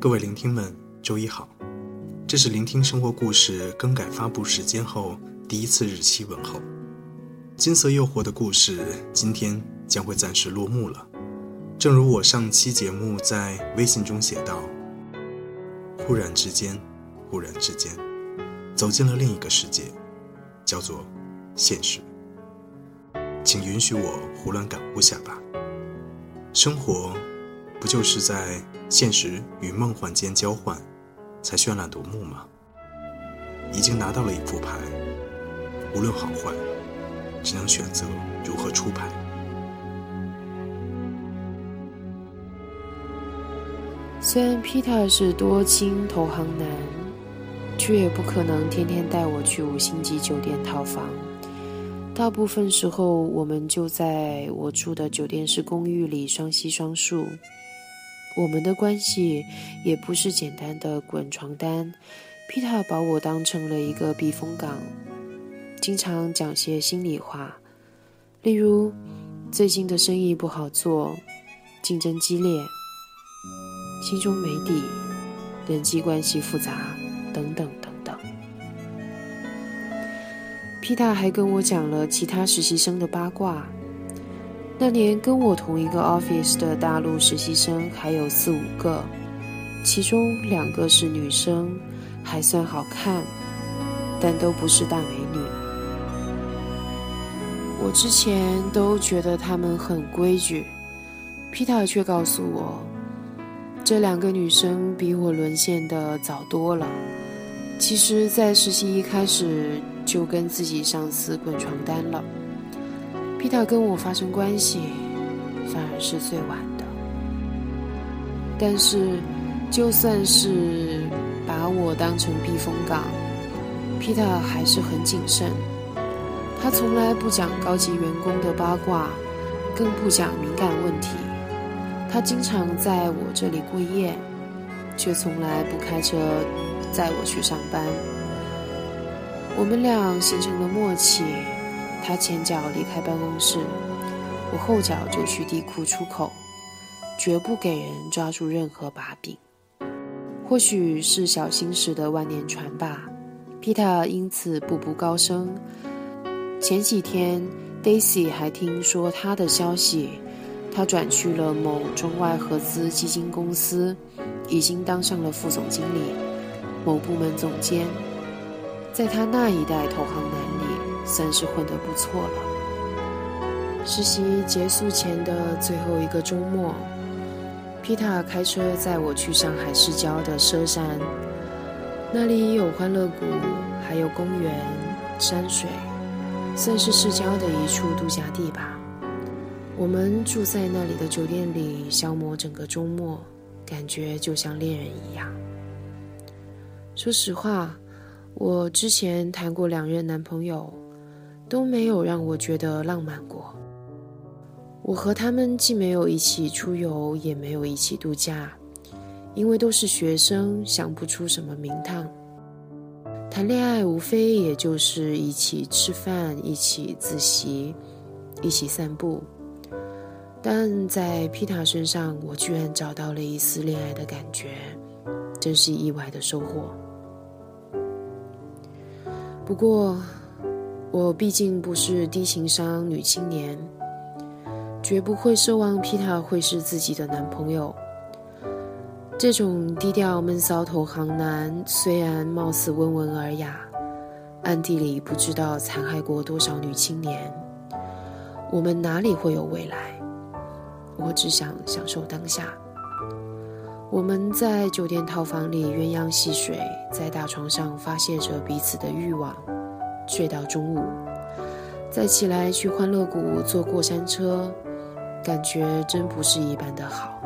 各位聆听们，周一好！这是聆听生活故事更改发布时间后第一次日期问候。金色诱惑的故事今天将会暂时落幕了。正如我上期节目在微信中写道：“忽然之间，忽然之间，走进了另一个世界，叫做现实。”请允许我胡乱感悟下吧。生活，不就是在……现实与梦幻间交换，才绚烂夺目吗？已经拿到了一副牌，无论好坏，只能选择如何出牌。虽然皮特是多金投行男，却也不可能天天带我去五星级酒店套房。大部分时候，我们就在我住的酒店式公寓里双栖双树。我们的关系也不是简单的滚床单，皮塔把我当成了一个避风港，经常讲些心里话，例如最近的生意不好做，竞争激烈，心中没底，人际关系复杂，等等等等。皮塔还跟我讲了其他实习生的八卦。那年跟我同一个 office 的大陆实习生还有四五个，其中两个是女生，还算好看，但都不是大美女。我之前都觉得她们很规矩，Peter 却告诉我，这两个女生比我沦陷的早多了。其实，在实习一开始就跟自己上司滚床单了。皮塔跟我发生关系，反而是最晚的。但是，就算是把我当成避风港，皮塔还是很谨慎。他从来不讲高级员工的八卦，更不讲敏感问题。他经常在我这里过夜，却从来不开车载我去上班。我们俩形成了默契。他前脚离开办公室，我后脚就去地库出口，绝不给人抓住任何把柄。或许是小心驶的万年船吧，皮塔因此步步高升。前几天，Daisy 还听说他的消息，他转去了某中外合资基金公司，已经当上了副总经理，某部门总监。在他那一代投行男。算是混得不错了。实习结束前的最后一个周末，皮塔开车载我去上海市郊的佘山，那里有欢乐谷，还有公园、山水，算是市郊的一处度假地吧。我们住在那里的酒店里，消磨整个周末，感觉就像恋人一样。说实话，我之前谈过两任男朋友。都没有让我觉得浪漫过。我和他们既没有一起出游，也没有一起度假，因为都是学生，想不出什么名堂。谈恋爱无非也就是一起吃饭，一起自习，一起散步。但在皮塔身上，我居然找到了一丝恋爱的感觉，真是意外的收获。不过。我毕竟不是低情商女青年，绝不会奢望皮塔会是自己的男朋友。这种低调闷骚投行男，虽然貌似温文尔雅，暗地里不知道残害过多少女青年。我们哪里会有未来？我只想享受当下。我们在酒店套房里鸳鸯戏水，在大床上发泄着彼此的欲望，睡到中午，再起来去欢乐谷坐过山车，感觉真不是一般的好。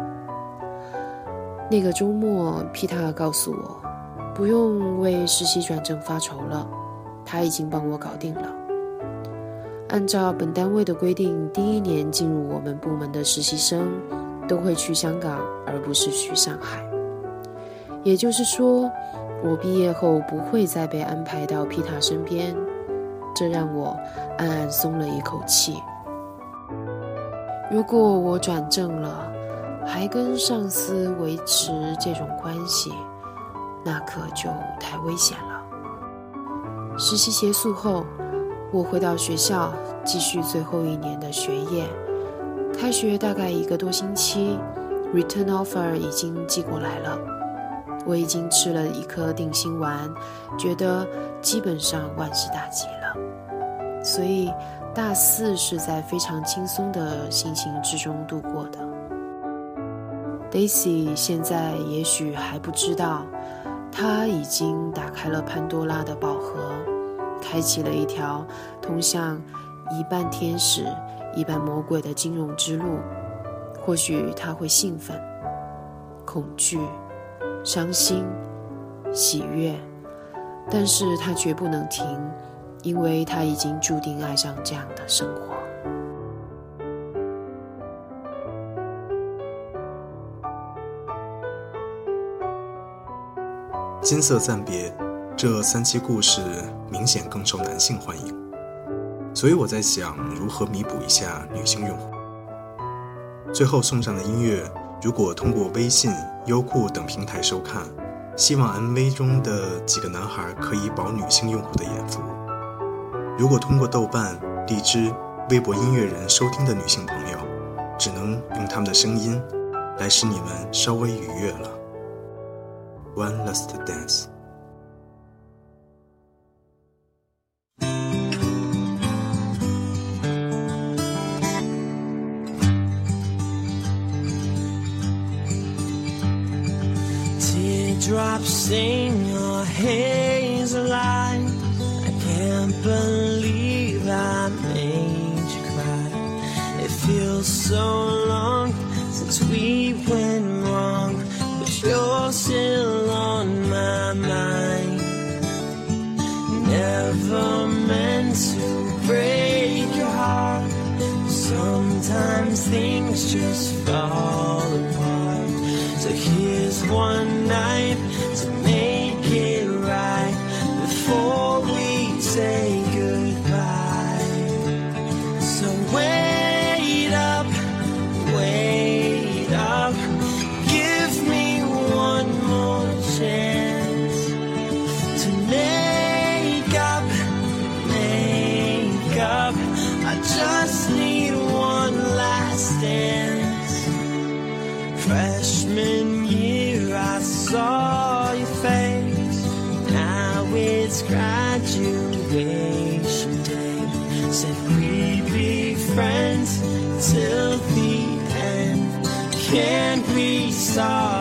那个周末，皮塔告诉我，不用为实习转正发愁了，他已经帮我搞定了。按照本单位的规定，第一年进入我们部门的实习生都会去香港，而不是去上海。也就是说，我毕业后不会再被安排到皮塔身边，这让我暗暗松了一口气。如果我转正了，还跟上司维持这种关系，那可就太危险了。实习结束后，我回到学校继续最后一年的学业。开学大概一个多星期，return offer 已经寄过来了。我已经吃了一颗定心丸，觉得基本上万事大吉了。所以大四是在非常轻松的心情之中度过的。Daisy 现在也许还不知道，他已经打开了潘多拉的宝盒，开启了一条通向一半天使、一半魔鬼的金融之路。或许他会兴奋、恐惧、伤心、喜悦，但是他绝不能停，因为他已经注定爱上这样的生活。金色暂别，这三期故事明显更受男性欢迎，所以我在想如何弥补一下女性用户。最后送上的音乐，如果通过微信、优酷等平台收看，希望 MV 中的几个男孩可以饱女性用户的眼福；如果通过豆瓣、荔枝、微博音乐人收听的女性朋友，只能用他们的声音来使你们稍微愉悦了。One last dance. Teardrops in your hazel eyes. So long since we went wrong, but you're still on my mind. Never meant to break your heart. Sometimes things just fall apart. So here's one saw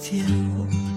天。